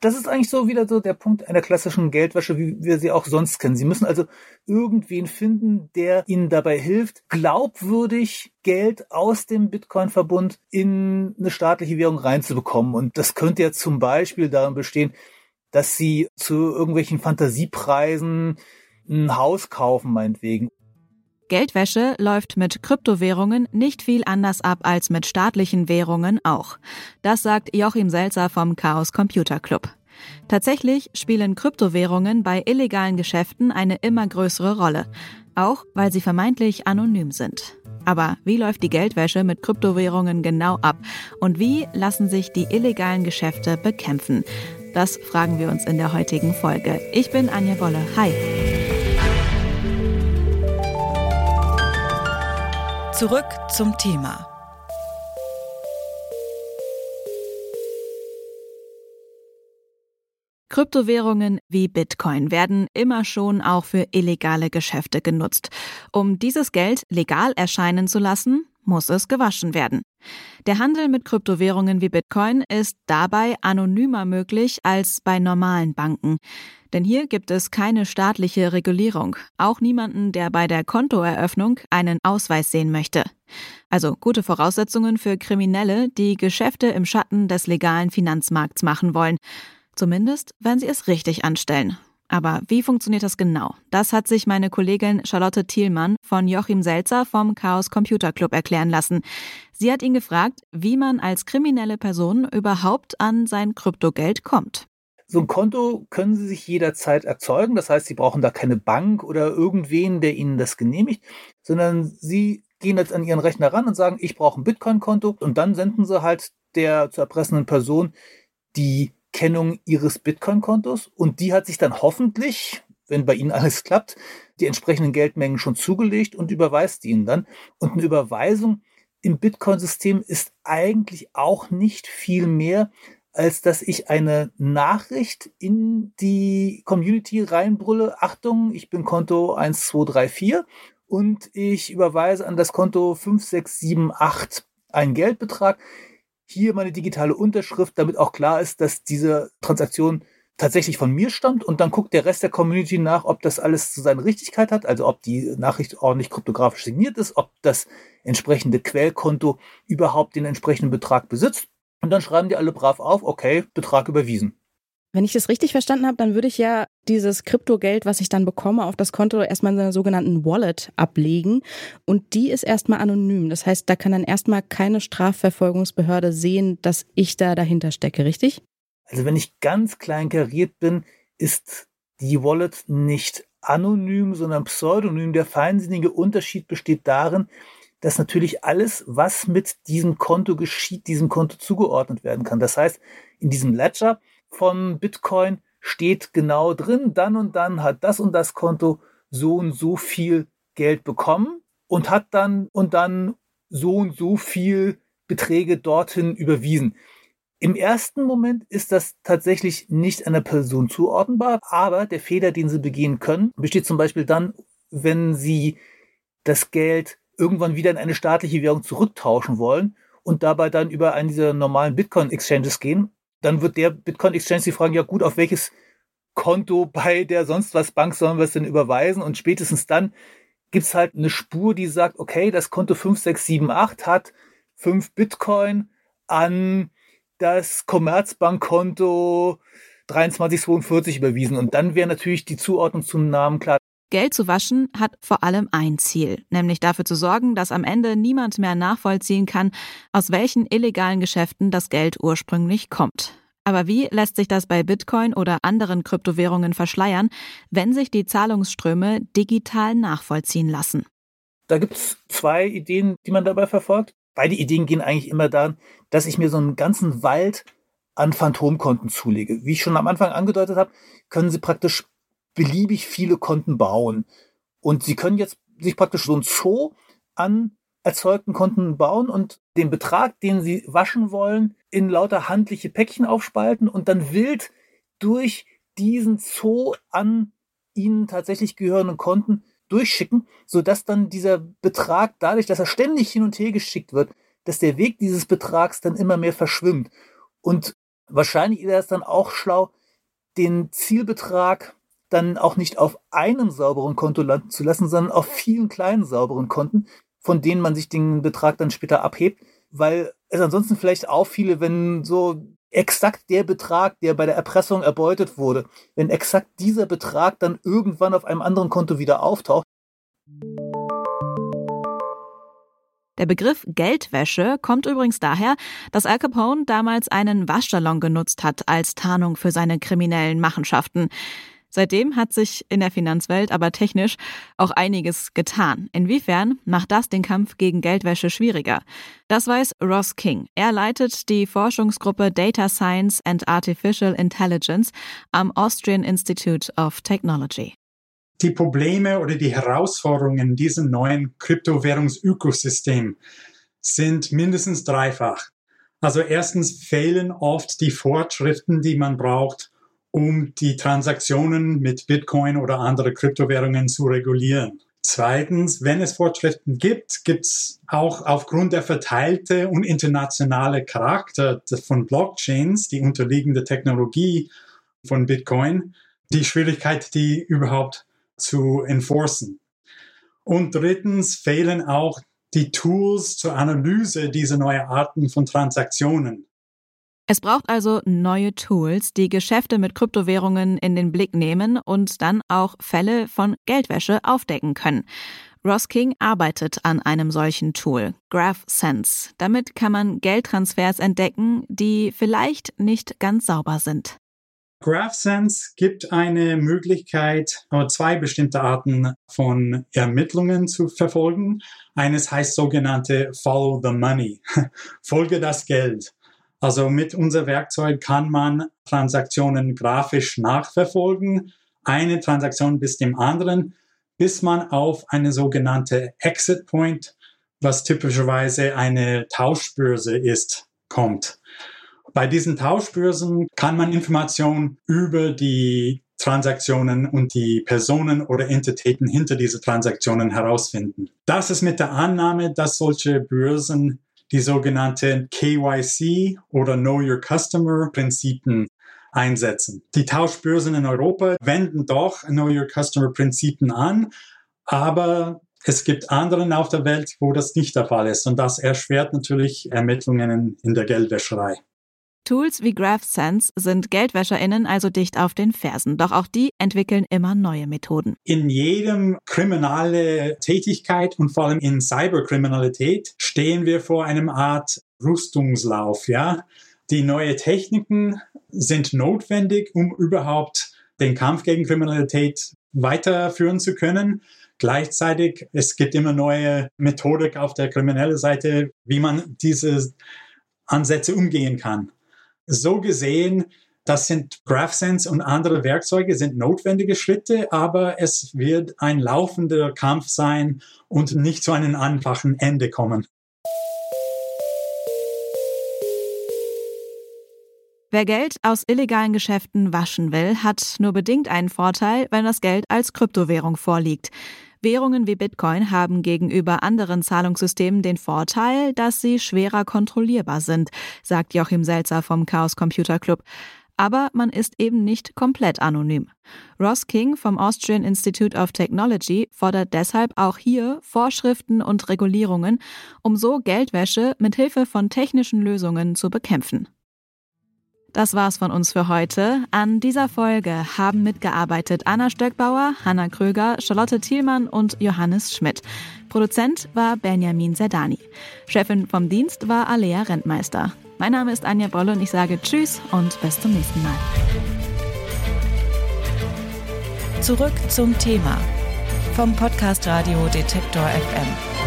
Das ist eigentlich so wieder so der Punkt einer klassischen Geldwäsche, wie wir sie auch sonst kennen. Sie müssen also irgendwen finden, der ihnen dabei hilft, glaubwürdig Geld aus dem Bitcoin-Verbund in eine staatliche Währung reinzubekommen. Und das könnte ja zum Beispiel darin bestehen, dass sie zu irgendwelchen Fantasiepreisen ein Haus kaufen, meinetwegen. Geldwäsche läuft mit Kryptowährungen nicht viel anders ab als mit staatlichen Währungen auch. Das sagt Joachim Selzer vom Chaos Computer Club. Tatsächlich spielen Kryptowährungen bei illegalen Geschäften eine immer größere Rolle, auch weil sie vermeintlich anonym sind. Aber wie läuft die Geldwäsche mit Kryptowährungen genau ab und wie lassen sich die illegalen Geschäfte bekämpfen? Das fragen wir uns in der heutigen Folge. Ich bin Anja Bolle. Hi. Zurück zum Thema. Kryptowährungen wie Bitcoin werden immer schon auch für illegale Geschäfte genutzt. Um dieses Geld legal erscheinen zu lassen, muss es gewaschen werden. Der Handel mit Kryptowährungen wie Bitcoin ist dabei anonymer möglich als bei normalen Banken. Denn hier gibt es keine staatliche Regulierung, auch niemanden, der bei der Kontoeröffnung einen Ausweis sehen möchte. Also gute Voraussetzungen für Kriminelle, die Geschäfte im Schatten des legalen Finanzmarkts machen wollen. Zumindest, wenn sie es richtig anstellen. Aber wie funktioniert das genau? Das hat sich meine Kollegin Charlotte Thielmann von Joachim Selzer vom Chaos Computer Club erklären lassen. Sie hat ihn gefragt, wie man als kriminelle Person überhaupt an sein Kryptogeld kommt. So ein Konto können Sie sich jederzeit erzeugen. Das heißt, Sie brauchen da keine Bank oder irgendwen, der Ihnen das genehmigt, sondern Sie gehen jetzt an Ihren Rechner ran und sagen, ich brauche ein Bitcoin-Konto und dann senden Sie halt der zu erpressenden Person die Kennung Ihres Bitcoin-Kontos und die hat sich dann hoffentlich, wenn bei Ihnen alles klappt, die entsprechenden Geldmengen schon zugelegt und überweist Ihnen dann. Und eine Überweisung im Bitcoin-System ist eigentlich auch nicht viel mehr als dass ich eine Nachricht in die Community reinbrülle. Achtung, ich bin Konto 1234 und ich überweise an das Konto 5678 einen Geldbetrag. Hier meine digitale Unterschrift, damit auch klar ist, dass diese Transaktion tatsächlich von mir stammt und dann guckt der Rest der Community nach, ob das alles zu seiner Richtigkeit hat, also ob die Nachricht ordentlich kryptografisch signiert ist, ob das entsprechende Quellkonto überhaupt den entsprechenden Betrag besitzt. Und dann schreiben die alle brav auf, okay, Betrag überwiesen. Wenn ich das richtig verstanden habe, dann würde ich ja dieses Kryptogeld, was ich dann bekomme, auf das Konto erstmal in einer sogenannten Wallet ablegen. Und die ist erstmal anonym. Das heißt, da kann dann erstmal keine Strafverfolgungsbehörde sehen, dass ich da dahinter stecke, richtig? Also wenn ich ganz klein kariert bin, ist die Wallet nicht anonym, sondern pseudonym. Der feinsinnige Unterschied besteht darin, dass natürlich alles, was mit diesem Konto geschieht, diesem Konto zugeordnet werden kann. Das heißt, in diesem Ledger von Bitcoin steht genau drin, dann und dann hat das und das Konto so und so viel Geld bekommen und hat dann und dann so und so viel Beträge dorthin überwiesen. Im ersten Moment ist das tatsächlich nicht einer Person zuordnenbar, aber der Fehler, den Sie begehen können, besteht zum Beispiel dann, wenn Sie das Geld irgendwann wieder in eine staatliche Währung zurücktauschen wollen und dabei dann über einen dieser normalen Bitcoin-Exchanges gehen, dann wird der Bitcoin-Exchange sie fragen, ja gut, auf welches Konto bei der sonst was Bank sollen wir es denn überweisen? Und spätestens dann gibt's halt eine Spur, die sagt, okay, das Konto 5678 hat 5 Bitcoin an das Commerzbankkonto 2342 überwiesen. Und dann wäre natürlich die Zuordnung zum Namen klar. Geld zu waschen hat vor allem ein Ziel, nämlich dafür zu sorgen, dass am Ende niemand mehr nachvollziehen kann, aus welchen illegalen Geschäften das Geld ursprünglich kommt. Aber wie lässt sich das bei Bitcoin oder anderen Kryptowährungen verschleiern, wenn sich die Zahlungsströme digital nachvollziehen lassen? Da gibt es zwei Ideen, die man dabei verfolgt. Beide Ideen gehen eigentlich immer daran, dass ich mir so einen ganzen Wald an Phantomkonten zulege. Wie ich schon am Anfang angedeutet habe, können Sie praktisch beliebig viele Konten bauen. Und Sie können jetzt sich praktisch so ein Zoo an erzeugten Konten bauen und den Betrag, den Sie waschen wollen, in lauter handliche Päckchen aufspalten und dann wild durch diesen Zoo an Ihnen tatsächlich gehörenden Konten durchschicken, sodass dann dieser Betrag, dadurch, dass er ständig hin und her geschickt wird, dass der Weg dieses Betrags dann immer mehr verschwimmt. Und Wahrscheinlich ist es dann auch schlau, den Zielbetrag dann auch nicht auf einem sauberen Konto landen zu lassen, sondern auf vielen kleinen sauberen Konten, von denen man sich den Betrag dann später abhebt, weil es ansonsten vielleicht auffiele, wenn so exakt der Betrag, der bei der Erpressung erbeutet wurde, wenn exakt dieser Betrag dann irgendwann auf einem anderen Konto wieder auftaucht. Der Begriff Geldwäsche kommt übrigens daher, dass Al Capone damals einen Waschsalon genutzt hat als Tarnung für seine kriminellen Machenschaften. Seitdem hat sich in der Finanzwelt aber technisch auch einiges getan. Inwiefern macht das den Kampf gegen Geldwäsche schwieriger? Das weiß Ross King. Er leitet die Forschungsgruppe Data Science and Artificial Intelligence am Austrian Institute of Technology. Die Probleme oder die Herausforderungen in diesem neuen Kryptowährungsökosystem sind mindestens dreifach. Also erstens fehlen oft die Fortschriften, die man braucht, um die Transaktionen mit Bitcoin oder andere Kryptowährungen zu regulieren. Zweitens, wenn es Fortschriften gibt, gibt es auch aufgrund der verteilte und internationale Charakter von Blockchains, die unterliegende Technologie von Bitcoin, die Schwierigkeit, die überhaupt zu enforcen. Und drittens fehlen auch die Tools zur Analyse dieser neuen Arten von Transaktionen. Es braucht also neue Tools, die Geschäfte mit Kryptowährungen in den Blick nehmen und dann auch Fälle von Geldwäsche aufdecken können. Ross King arbeitet an einem solchen Tool, GraphSense. Damit kann man Geldtransfers entdecken, die vielleicht nicht ganz sauber sind. GraphSense gibt eine Möglichkeit, zwei bestimmte Arten von Ermittlungen zu verfolgen. Eines heißt sogenannte Follow the Money, folge das Geld. Also mit unser Werkzeug kann man Transaktionen grafisch nachverfolgen, eine Transaktion bis dem anderen, bis man auf eine sogenannte Exit Point, was typischerweise eine Tauschbörse ist, kommt. Bei diesen Tauschbörsen kann man Informationen über die Transaktionen und die Personen oder Entitäten hinter diese Transaktionen herausfinden. Das ist mit der Annahme, dass solche Börsen die sogenannten KYC oder Know Your Customer Prinzipien einsetzen. Die Tauschbörsen in Europa wenden doch Know Your Customer Prinzipien an, aber es gibt andere auf der Welt, wo das nicht der Fall ist und das erschwert natürlich Ermittlungen in der Geldwäscherei. Tools wie GraphSense sind GeldwäscherInnen also dicht auf den Fersen. Doch auch die entwickeln immer neue Methoden. In jedem kriminale Tätigkeit und vor allem in Cyberkriminalität stehen wir vor einem Art Rüstungslauf, ja. Die neuen Techniken sind notwendig, um überhaupt den Kampf gegen Kriminalität weiterführen zu können. Gleichzeitig, es gibt immer neue Methodik auf der kriminellen Seite, wie man diese Ansätze umgehen kann. So gesehen, das sind GraphSense und andere Werkzeuge sind notwendige Schritte, aber es wird ein laufender Kampf sein und nicht zu einem einfachen Ende kommen. Wer Geld aus illegalen Geschäften waschen will, hat nur bedingt einen Vorteil, wenn das Geld als Kryptowährung vorliegt. Währungen wie Bitcoin haben gegenüber anderen Zahlungssystemen den Vorteil, dass sie schwerer kontrollierbar sind, sagt Joachim Selzer vom Chaos Computer Club. Aber man ist eben nicht komplett anonym. Ross King vom Austrian Institute of Technology fordert deshalb auch hier Vorschriften und Regulierungen, um so Geldwäsche mit Hilfe von technischen Lösungen zu bekämpfen. Das war's von uns für heute. An dieser Folge haben mitgearbeitet Anna Stöckbauer, Hanna Kröger, Charlotte Thielmann und Johannes Schmidt. Produzent war Benjamin Zerdani. Chefin vom Dienst war Alea Rentmeister. Mein Name ist Anja Bolle und ich sage Tschüss und bis zum nächsten Mal. Zurück zum Thema vom Podcast Radio Detektor FM.